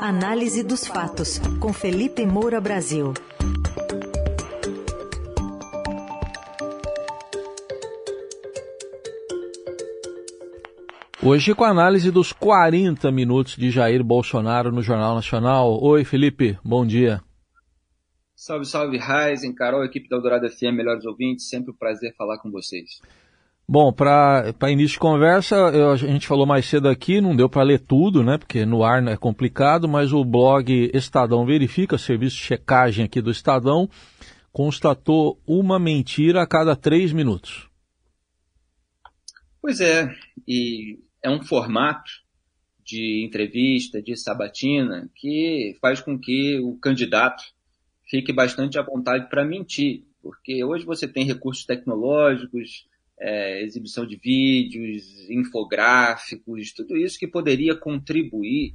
Análise dos fatos, com Felipe Moura Brasil. Hoje com a análise dos 40 minutos de Jair Bolsonaro no Jornal Nacional. Oi, Felipe, bom dia. Salve, salve, Raizen, Carol, equipe da Eldorado FM, melhores ouvintes, sempre um prazer falar com vocês. Bom, para início de conversa, eu, a gente falou mais cedo aqui, não deu para ler tudo, né? Porque no ar é complicado, mas o blog Estadão Verifica, serviço de checagem aqui do Estadão, constatou uma mentira a cada três minutos. Pois é, e é um formato de entrevista, de sabatina, que faz com que o candidato fique bastante à vontade para mentir, porque hoje você tem recursos tecnológicos, é, exibição de vídeos, infográficos, tudo isso que poderia contribuir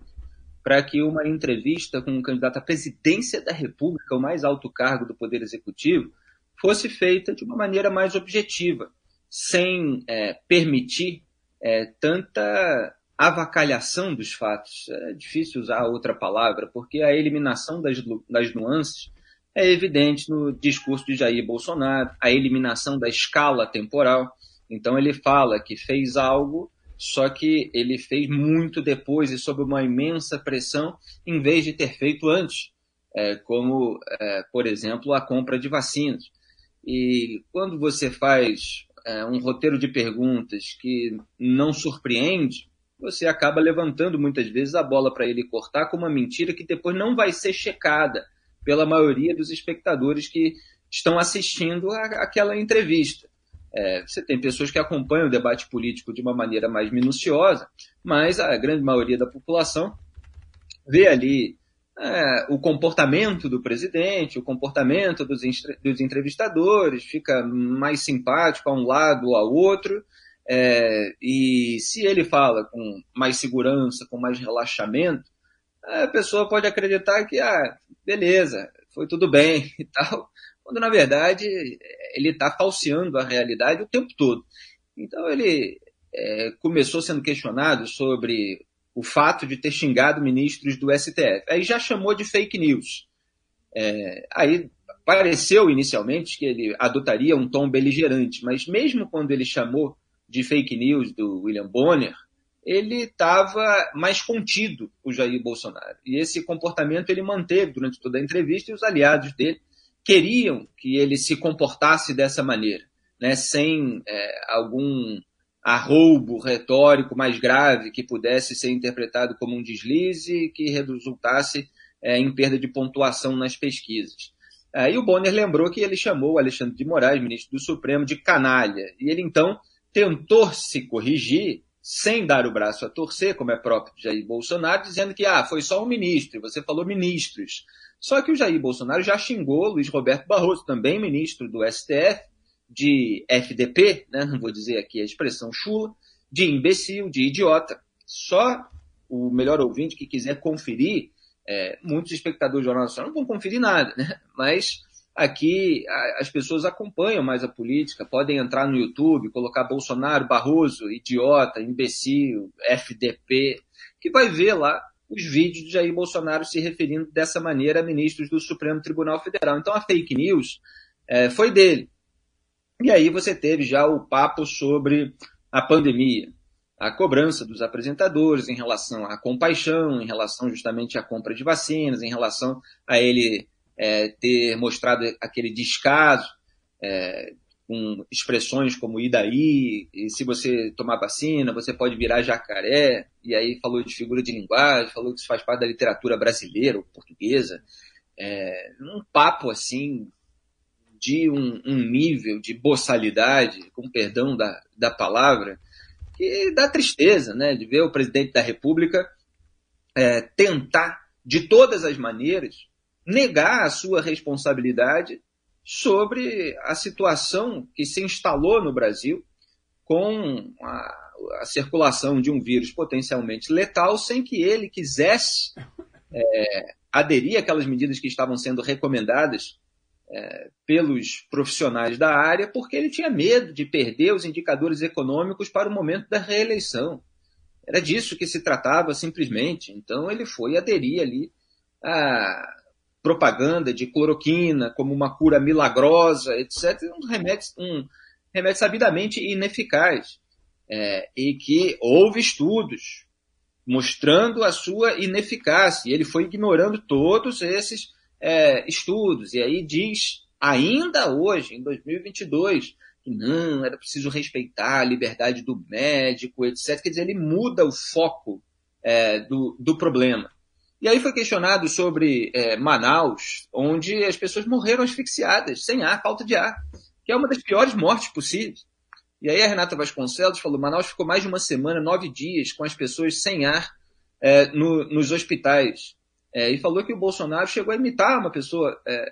para que uma entrevista com um candidato à presidência da República, o mais alto cargo do Poder Executivo, fosse feita de uma maneira mais objetiva, sem é, permitir é, tanta avacalhação dos fatos. É difícil usar outra palavra, porque a eliminação das, das nuances é evidente no discurso de Jair Bolsonaro, a eliminação da escala temporal. Então ele fala que fez algo, só que ele fez muito depois e sob uma imensa pressão, em vez de ter feito antes, é, como, é, por exemplo, a compra de vacinas. E quando você faz é, um roteiro de perguntas que não surpreende, você acaba levantando muitas vezes a bola para ele cortar com uma mentira que depois não vai ser checada pela maioria dos espectadores que estão assistindo aquela entrevista. É, você tem pessoas que acompanham o debate político de uma maneira mais minuciosa, mas a grande maioria da população vê ali é, o comportamento do presidente, o comportamento dos, dos, entrevistadores, fica mais simpático a um lado ou ao outro, é, e se ele fala com mais segurança, com mais relaxamento, a pessoa pode acreditar que, ah, beleza, foi tudo bem e tal, quando na verdade ele está falseando a realidade o tempo todo. Então ele é, começou sendo questionado sobre o fato de ter xingado ministros do STF. Aí já chamou de fake news. É, aí pareceu inicialmente que ele adotaria um tom beligerante, mas mesmo quando ele chamou de fake news do William Bonner, ele estava mais contido, o Jair Bolsonaro. E esse comportamento ele manteve durante toda a entrevista e os aliados dele queriam que ele se comportasse dessa maneira, né, sem é, algum arroubo retórico mais grave que pudesse ser interpretado como um deslize que resultasse é, em perda de pontuação nas pesquisas. Aí o Bonner lembrou que ele chamou Alexandre de Moraes, ministro do Supremo, de canalha. E ele então tentou se corrigir sem dar o braço a torcer, como é próprio de Jair Bolsonaro, dizendo que ah, foi só um ministro, você falou ministros. Só que o Jair Bolsonaro já xingou Luiz Roberto Barroso, também ministro do STF, de FDP, né, não vou dizer aqui a expressão chula, de imbecil, de idiota. Só o melhor ouvinte que quiser conferir, é, muitos espectadores do Jornal Nacional não vão conferir nada, né? mas Aqui as pessoas acompanham mais a política, podem entrar no YouTube, colocar Bolsonaro, Barroso, idiota, imbecil, FDP, que vai ver lá os vídeos de Jair Bolsonaro se referindo dessa maneira a ministros do Supremo Tribunal Federal. Então a fake news é, foi dele. E aí você teve já o papo sobre a pandemia, a cobrança dos apresentadores em relação à compaixão, em relação justamente à compra de vacinas, em relação a ele é, ter mostrado aquele descaso é, com expressões como e daí, e se você tomar vacina, você pode virar jacaré, e aí falou de figura de linguagem, falou que isso faz parte da literatura brasileira ou portuguesa, é, um papo assim de um, um, nível de boçalidade, com perdão da, da palavra, que dá tristeza, né, de ver o presidente da República é, tentar de todas as maneiras negar a sua responsabilidade sobre a situação que se instalou no Brasil com a, a circulação de um vírus potencialmente letal sem que ele quisesse é, aderir àquelas medidas que estavam sendo recomendadas é, pelos profissionais da área, porque ele tinha medo de perder os indicadores econômicos para o momento da reeleição. Era disso que se tratava simplesmente. Então ele foi aderir ali à propaganda de cloroquina como uma cura milagrosa, etc. Um remédio, um remédio sabidamente ineficaz. É, e que houve estudos mostrando a sua ineficácia. E ele foi ignorando todos esses é, estudos. E aí diz, ainda hoje, em 2022, que não, era preciso respeitar a liberdade do médico, etc. Quer dizer, ele muda o foco é, do, do problema. E aí foi questionado sobre é, Manaus, onde as pessoas morreram asfixiadas, sem ar, falta de ar, que é uma das piores mortes possíveis. E aí a Renata Vasconcelos falou: Manaus ficou mais de uma semana, nove dias, com as pessoas sem ar é, no, nos hospitais. É, e falou que o Bolsonaro chegou a imitar uma pessoa é,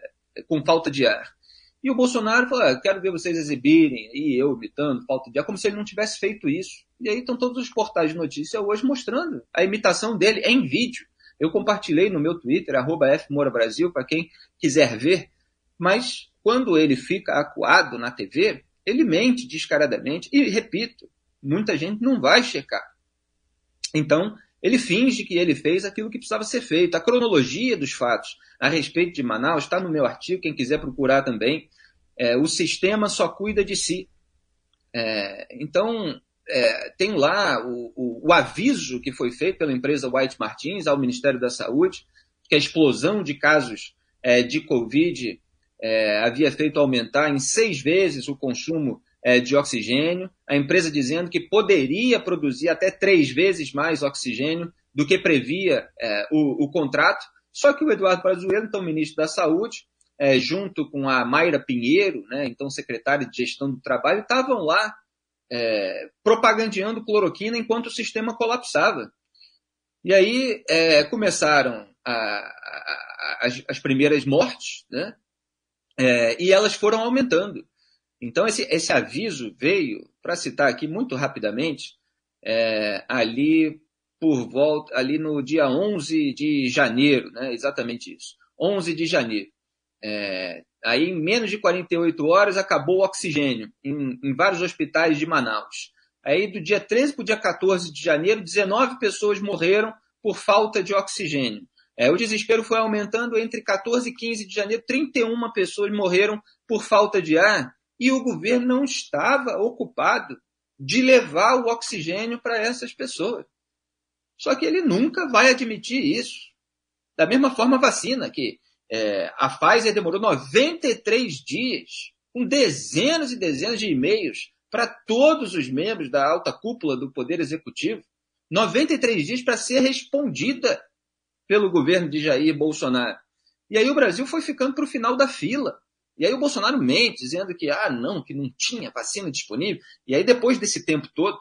com falta de ar. E o Bolsonaro falou: ah, quero ver vocês exibirem, e eu imitando falta de ar, como se ele não tivesse feito isso. E aí estão todos os portais de notícia hoje mostrando a imitação dele em vídeo. Eu compartilhei no meu Twitter, arroba Brasil, para quem quiser ver. Mas quando ele fica acuado na TV, ele mente descaradamente e, repito, muita gente não vai checar. Então, ele finge que ele fez aquilo que precisava ser feito. A cronologia dos fatos a respeito de Manaus está no meu artigo, quem quiser procurar também. É, o sistema só cuida de si. É, então, é, tem lá o, o, o, aviso que foi feito pela empresa White Martins ao Ministério da Saúde, que a explosão de casos é, de Covid é, havia feito aumentar em seis vezes o consumo é, de oxigênio, a empresa dizendo que poderia produzir até três vezes mais oxigênio do que previa é, o, o, contrato. Só que o Eduardo Pazuello, então ministro da Saúde, é, junto com a Mayra Pinheiro, né, então secretária de Gestão do Trabalho, estavam lá é, propagandeando cloroquina enquanto o sistema colapsava. E aí é, começaram a, a, as, as primeiras mortes, né? É, e elas foram aumentando. Então, esse, esse aviso veio, para citar aqui muito rapidamente, é, ali por volta, ali no dia 11 de janeiro, né, exatamente isso, 11 de janeiro. É, aí, em menos de 48 horas, acabou o oxigênio em, em vários hospitais de Manaus. Aí, do dia 13 para o dia 14 de janeiro, 19 pessoas morreram por falta de oxigênio. É, o desespero foi aumentando entre 14 e 15 de janeiro, 31 pessoas morreram por falta de ar e o governo não estava ocupado de levar o oxigênio para essas pessoas. Só que ele nunca vai admitir isso. Da mesma forma, a vacina, que é, a Pfizer demorou 93 dias, com dezenas e dezenas de e-mails para todos os membros da alta cúpula do Poder Executivo. 93 dias para ser respondida pelo governo de Jair Bolsonaro. E aí o Brasil foi ficando para o final da fila. E aí o Bolsonaro mente, dizendo que, ah, não, que não tinha vacina disponível. E aí depois desse tempo todo,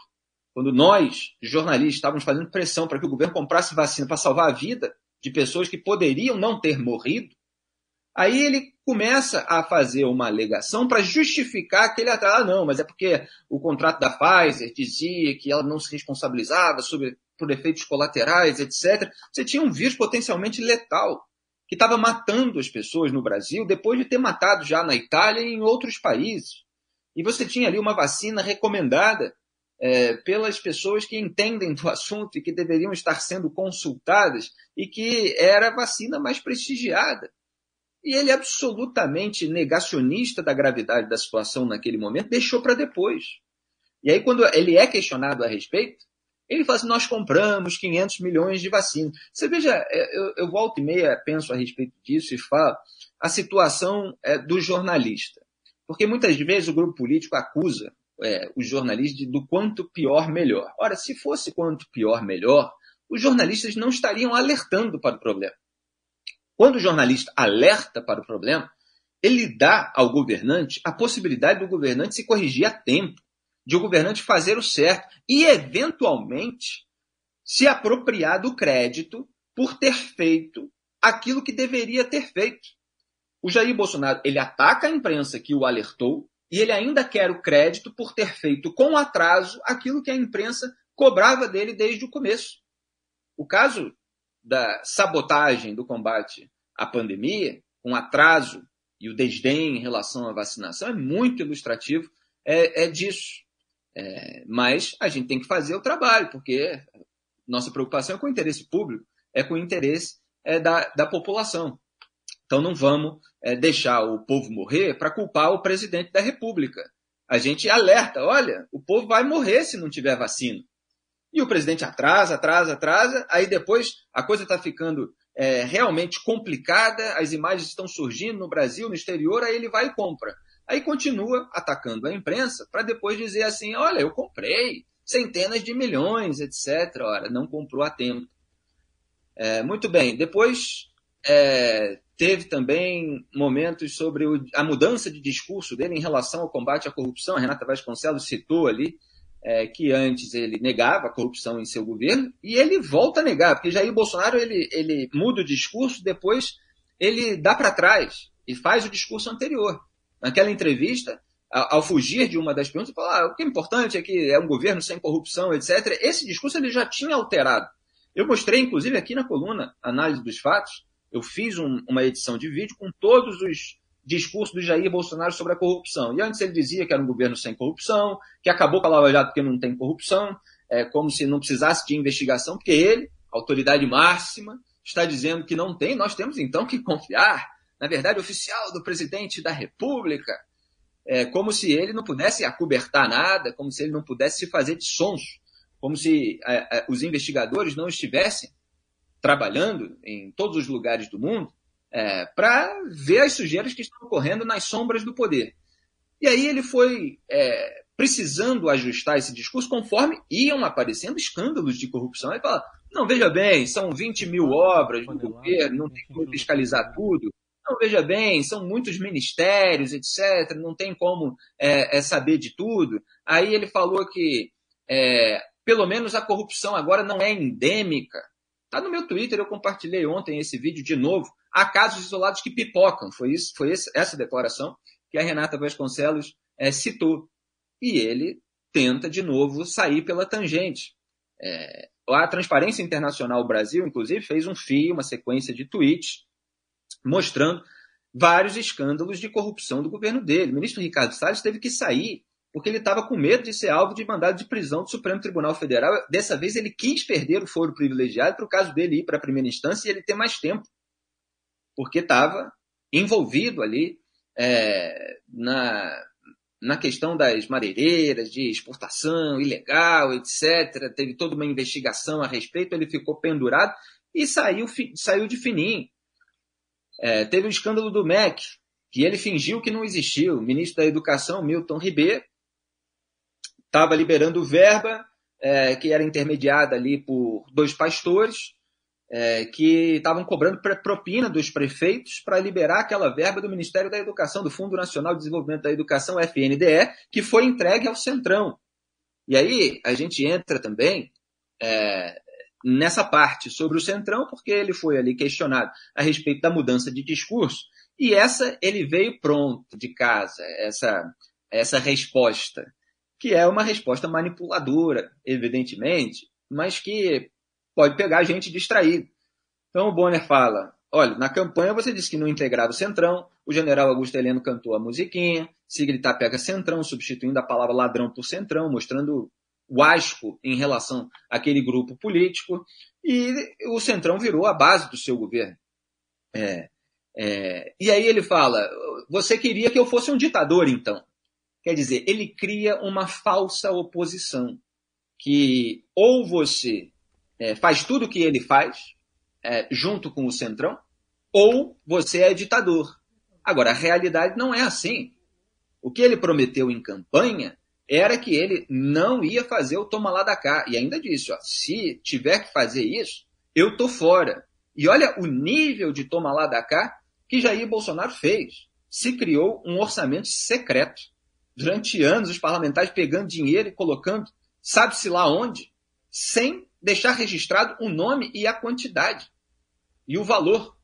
quando nós, jornalistas, estávamos fazendo pressão para que o governo comprasse vacina para salvar a vida de pessoas que poderiam não ter morrido, aí ele começa a fazer uma alegação para justificar aquele atraso. Ah, não, mas é porque o contrato da Pfizer dizia que ela não se responsabilizava sobre por efeitos colaterais, etc. Você tinha um vírus potencialmente letal que estava matando as pessoas no Brasil depois de ter matado já na Itália e em outros países. E você tinha ali uma vacina recomendada é, pelas pessoas que entendem do assunto e que deveriam estar sendo consultadas e que era a vacina mais prestigiada. E ele, absolutamente negacionista da gravidade da situação naquele momento, deixou para depois. E aí, quando ele é questionado a respeito, ele fala assim, nós compramos 500 milhões de vacinas. Você veja, é, eu, eu volto e meia penso a respeito disso e falo a situação é, do jornalista. Porque muitas vezes o grupo político acusa é, os jornalistas do quanto pior, melhor. Ora, se fosse quanto pior, melhor, os jornalistas não estariam alertando para o problema. Quando o jornalista alerta para o problema, ele dá ao governante a possibilidade do governante se corrigir a tempo de o governante fazer o certo e, eventualmente, se apropriar do crédito por ter feito aquilo que deveria ter feito. O Jair Bolsonaro ele ataca a imprensa que o alertou e ele ainda quer o crédito por ter feito com atraso aquilo que a imprensa cobrava dele desde o começo. O caso da sabotagem do combate à pandemia, com atraso e o desdém em relação à vacinação, é muito ilustrativo é, é disso. É, mas a gente tem que fazer o trabalho, porque nossa preocupação é com o interesse público, é com o interesse é, da, da população. Então não vamos é, deixar o povo morrer para culpar o presidente da República. A gente alerta, olha, o povo vai morrer se não tiver vacina. E o presidente atrasa, atrasa, atrasa, aí depois a coisa está ficando é, realmente complicada, as imagens estão surgindo no Brasil, no exterior, aí ele vai e compra. Aí continua atacando a imprensa para depois dizer assim: olha, eu comprei centenas de milhões, etc. Ora, não comprou a tempo. É, muito bem. Depois é, teve também momentos sobre o, a mudança de discurso dele em relação ao combate à corrupção. A Renata Vasconcelos citou ali é, que antes ele negava a corrupção em seu governo e ele volta a negar, porque Jair Bolsonaro ele, ele muda o discurso, depois ele dá para trás e faz o discurso anterior. Naquela entrevista, ao, fugir de uma das perguntas, ele fala: ah, o que é importante é que é um governo sem corrupção, etc. Esse discurso ele já tinha alterado. Eu mostrei, inclusive, aqui na coluna Análise dos Fatos, eu fiz um, uma edição de vídeo com todos os discurso do Jair Bolsonaro sobre a corrupção. E antes ele dizia que era um governo sem corrupção, que acabou com a Lava Jato porque não tem corrupção, é como se não precisasse de investigação, porque ele, autoridade máxima, está dizendo que não tem, nós temos então que confiar na verdade oficial do presidente da República, é como se ele não pudesse acobertar nada, como se ele não pudesse se fazer de sonso, como se é, é, os investigadores não estivessem trabalhando em todos os lugares do mundo é, para ver as sujeiras que estão ocorrendo nas sombras do poder. E aí ele foi é, precisando ajustar esse discurso conforme iam aparecendo escândalos de corrupção. Ele fala, não, veja bem, são 20 mil obras do governo, não tem como fiscalizar tudo. Não, veja bem, são muitos ministérios, etc., não tem como é, é saber de tudo. Aí ele falou que, é, pelo menos, a corrupção agora não é endêmica. Está no meu Twitter, eu compartilhei ontem esse vídeo de novo há casos isolados que pipocam. Foi, isso, foi essa declaração que a Renata Vasconcelos é, citou. E ele tenta, de novo, sair pela tangente. É, a Transparência Internacional Brasil, inclusive, fez um fio, uma sequência de tweets, mostrando vários escândalos de corrupção do governo dele. O ministro Ricardo Salles teve que sair porque ele estava com medo de ser alvo de mandado de prisão do Supremo Tribunal Federal. Dessa vez ele quis perder o foro privilegiado para o caso dele ir para a primeira instância e ele ter mais tempo porque estava envolvido ali é, na, na questão das madeireiras, de exportação ilegal, etc. Teve toda uma investigação a respeito, ele ficou pendurado e saiu, saiu de fininho. É, teve o escândalo do MEC, que ele fingiu que não existiu. O ministro da Educação, Milton Ribeiro, estava liberando verba é, que era intermediada ali por dois pastores, é, que estavam cobrando propina dos prefeitos para liberar aquela verba do Ministério da Educação, do Fundo Nacional de Desenvolvimento da Educação, FNDE, que foi entregue ao Centrão. E aí a gente entra também é, nessa parte sobre o Centrão, porque ele foi ali questionado a respeito da mudança de discurso, e essa ele veio pronto de casa, essa, essa resposta, que é uma resposta manipuladora, evidentemente, mas que pode pegar gente distraída. Então o Bonner fala: olha, na campanha você disse que não integrava o Centrão, o general Augusto Heleno cantou a musiquinha, se gritar pega Centrão, substituindo a palavra ladrão por Centrão, mostrando o asco em relação àquele grupo político, e o Centrão virou a base do seu governo. É, é, e aí ele fala: você queria que eu fosse um ditador, então. Quer dizer, ele cria uma falsa oposição, que ou você é, faz tudo o que ele faz, é, junto com o Centrão, ou você é ditador. Agora, a realidade não é assim. O que ele prometeu em campanha era que ele não ia fazer o toma lá da cá. E ainda disse, ó, se tiver que fazer isso, eu tô fora. E olha o nível de toma lá da cá que Jair Bolsonaro fez. Se criou um orçamento secreto. Durante anos, os parlamentares pegando dinheiro e colocando, sabe-se lá onde, sem deixar registrado o nome e a quantidade e o valor.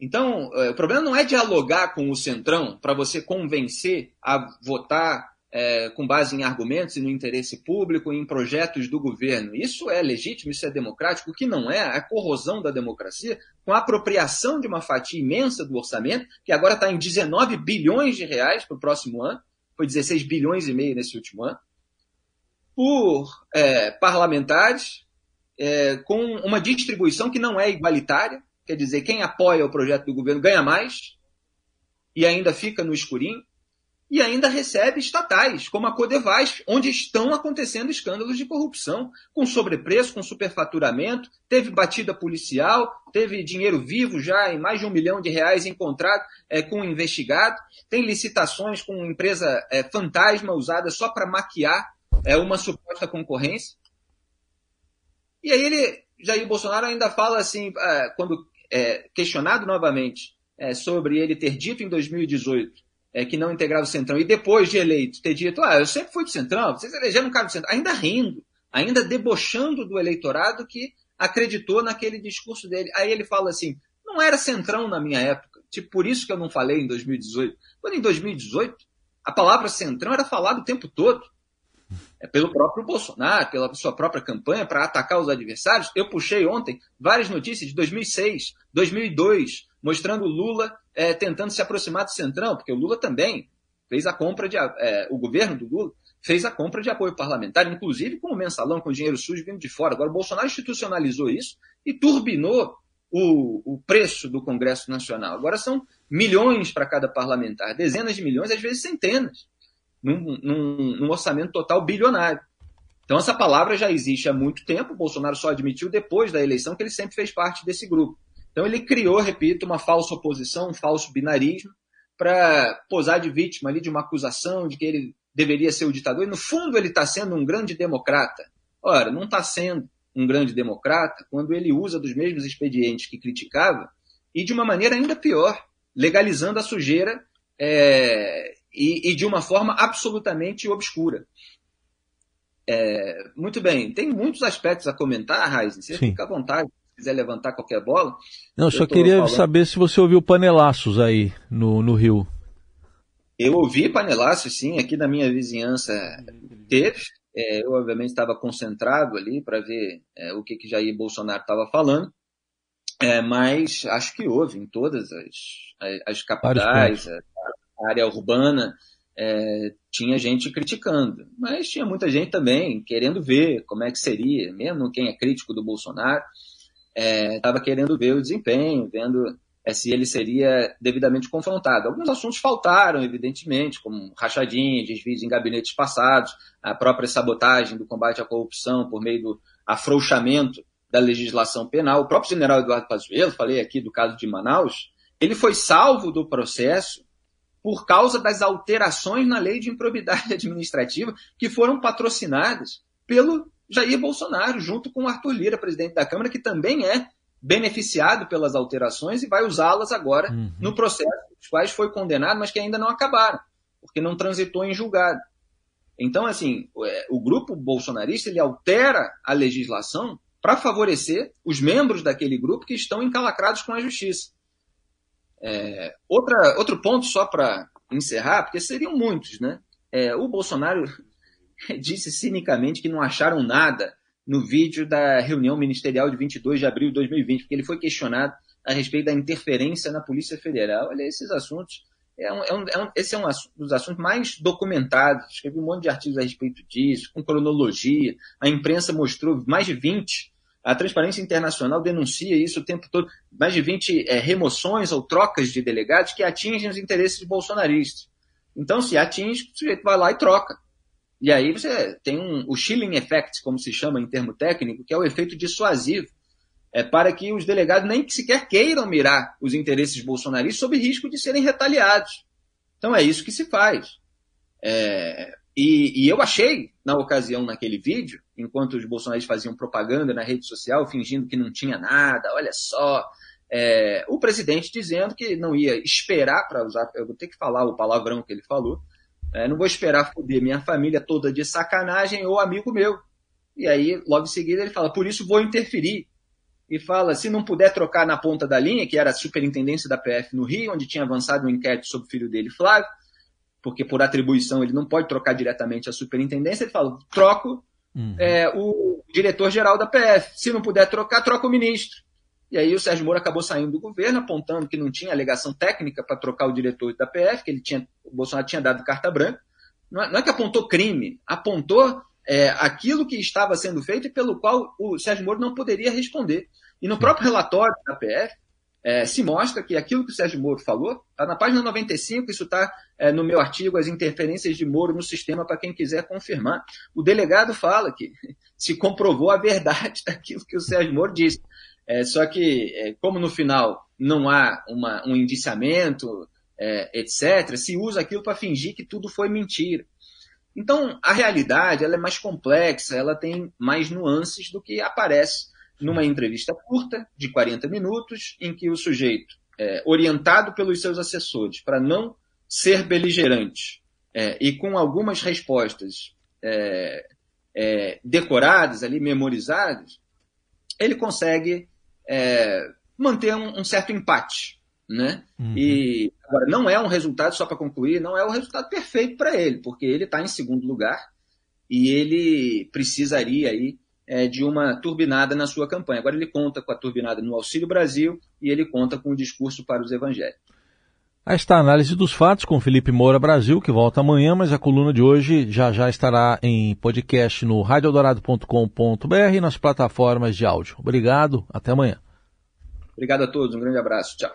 Então, é, o problema não é dialogar com o Centrão para você convencer a votar é, com base em argumentos e no interesse público, em projetos do governo. Isso é legítimo, isso é democrático. O que não é, é a corrosão da democracia com a apropriação de uma fatia imensa do orçamento, que agora está em 19 bilhões de reais para o próximo ano, foi 16 bilhões e meio nesse último ano, por é, parlamentares é, com uma distribuição que não é igualitária, quer dizer, quem apoia o projeto do governo ganha mais e ainda fica no escurinho, e ainda recebe estatais, como a Codevais, onde estão acontecendo escândalos de corrupção, com sobrepreço, com superfaturamento, teve batida policial, teve dinheiro vivo já em mais de um milhão de reais encontrado é, com um investigado, tem licitações com empresa é, fantasma usada só para maquiar é, uma suposta concorrência. E aí ele, Jair Bolsonaro ainda fala assim, é, quando é, questionado novamente é, sobre ele ter dito em 2018 é, que não integrava o Centrão, e depois de eleito ter dito, ah, eu sempre fui do Centrão, vocês elegeram um cara do Centrão, ainda rindo, ainda debochando do eleitorado que acreditou naquele discurso dele. Aí ele fala assim, não era Centrão na minha época, tipo, por isso que eu não falei em 2018. Quando em 2018, a palavra Centrão era falada o tempo todo. É pelo próprio Bolsonaro, pela sua própria campanha para atacar os adversários. Eu puxei ontem várias notícias de 2006, 2002, mostrando Lula é, tentando se aproximar do Centrão, porque o Lula também fez a compra de. É, o governo do Lula fez a compra de apoio parlamentar, inclusive com o mensalão, com o dinheiro sujo vindo de fora. Agora, o Bolsonaro institucionalizou isso e turbinou o, o preço do Congresso Nacional. Agora são milhões para cada parlamentar, dezenas de milhões, às vezes centenas, num, num, num orçamento total bilionário. Então, essa palavra já existe há muito tempo, Bolsonaro só admitiu depois da eleição que ele sempre fez parte desse grupo. Então ele criou, repito, uma falsa oposição, um falso binarismo, para posar de vítima ali de uma acusação de que ele deveria ser o ditador, e no fundo ele está sendo um grande democrata. Ora, não está sendo um grande democrata quando ele usa dos mesmos expedientes que criticava e de uma maneira ainda pior, legalizando a sujeira é, e, e, de uma forma absolutamente obscura. É, muito bem, tem muitos aspectos a comentar, Raizen, você Sim. fica à vontade quiser levantar qualquer bola. Não, só queria falando... saber se você ouviu panelaços aí no, no Rio. Eu ouvi panelaços, sim, aqui na minha vizinhança teve. É, eu, obviamente, estava concentrado ali para ver é, o que, que Jair Bolsonaro estava falando, é, mas acho que houve em todas as, as, as capitais, área urbana, é, tinha gente criticando, mas tinha muita gente também querendo ver como é que seria, mesmo quem é crítico do Bolsonaro estava é, querendo ver o desempenho, vendo é, se ele seria devidamente confrontado. Alguns assuntos faltaram, evidentemente, como rachadinhas, desvios em gabinetes passados, a própria sabotagem do combate à corrupção por meio do afrouxamento da legislação penal. O próprio general Eduardo Pazuello, falei aqui do caso de Manaus, ele foi salvo do processo por causa das alterações na lei de improbidade administrativa que foram patrocinadas pelo Jair Bolsonaro, junto com Arthur Lira, presidente da Câmara, que também é beneficiado pelas alterações e vai usá-las agora uhum. no processo, os quais foi condenado, mas que ainda não acabaram, porque não transitou em julgado. Então, assim, é, o grupo bolsonarista ele altera a legislação para favorecer os membros daquele grupo que estão encalacrados com a justiça. É, outra, outro ponto só para encerrar, porque seriam muitos, né? É, o Bolsonaro disse cinicamente que não acharam nada no vídeo da reunião ministerial de 22 de abril de 2020, porque ele foi questionado a respeito da interferência na Polícia Federal. Olha, esses assuntos. É um, é um, é um, esse é um dos assuntos mais documentados. Escrevi um monte de artigos a respeito disso, com cronologia. A imprensa mostrou mais de 20. A Transparência Internacional denuncia isso o tempo todo. Mais de 20 é, remoções ou trocas de delegados que atingem os interesses bolsonaristas. Então, se atinge, o sujeito vai lá e troca. E aí você tem um, o chilling effect, como se chama em termo técnico, que é o efeito dissuasivo, é para que os delegados nem sequer queiram mirar os interesses bolsonaristas sob risco de serem retaliados. Então é isso que se faz. É, e, e, eu achei, na ocasião, naquele vídeo, enquanto os bolsonaristas faziam propaganda na rede social, fingindo que não tinha nada, olha só, é, o presidente dizendo que não ia esperar para usar, eu vou ter que falar o palavrão que ele falou, é, não vou esperar foder minha família toda de sacanagem ou amigo meu. E aí, logo em seguida, ele fala, por isso vou interferir. E fala, se não puder trocar na ponta da linha, que era a superintendência da PF no Rio, onde tinha avançado um inquérito sobre o filho dele, Flávio, porque por atribuição ele não pode trocar diretamente a superintendência, ele fala, troco uhum. é, o diretor-geral da PF. Se não puder trocar, troca o ministro. E aí o Sérgio Moro acabou saindo do governo, apontando que não tinha alegação técnica para trocar o diretor da PF, que ele tinha, o Bolsonaro tinha dado carta branca. Não é, não é que apontou crime, apontou é, aquilo que estava sendo feito e pelo qual o Sérgio Moro não poderia responder. E no próprio relatório da PF, é, se mostra que aquilo que o Sérgio Moro falou, está na página 95, isso está é, no meu artigo, As Interferências de Moro no Sistema, para quem quiser confirmar. O delegado fala que se comprovou a verdade daquilo que o Sérgio Moro disse. É, só que, é, como no final não há uma, um indiciamento, é, etc., se usa aquilo para fingir que tudo foi mentira. Então, a realidade ela é mais complexa, ela tem mais nuances do que aparece numa entrevista curta, de 40 minutos, em que o sujeito, é, orientado pelos seus assessores para não ser beligerante é, e com algumas respostas é, é decoradas, ali, memorizadas, ele consegue é, manter um, um, certo empate. Né? Uhum. E agora, não é um resultado, só para concluir, não é o resultado perfeito para ele, porque ele está em segundo lugar e ele precisaria aí de uma turbinada na sua campanha. Agora ele conta com a turbinada no Auxílio Brasil e ele conta com o discurso para os evangélicos. Aí está a análise dos fatos com Felipe Moura Brasil, que volta amanhã, mas a coluna de hoje já já estará em podcast no radioeldorado.com.br e nas plataformas de áudio. Obrigado, até amanhã. Obrigado a todos, um grande abraço, tchau.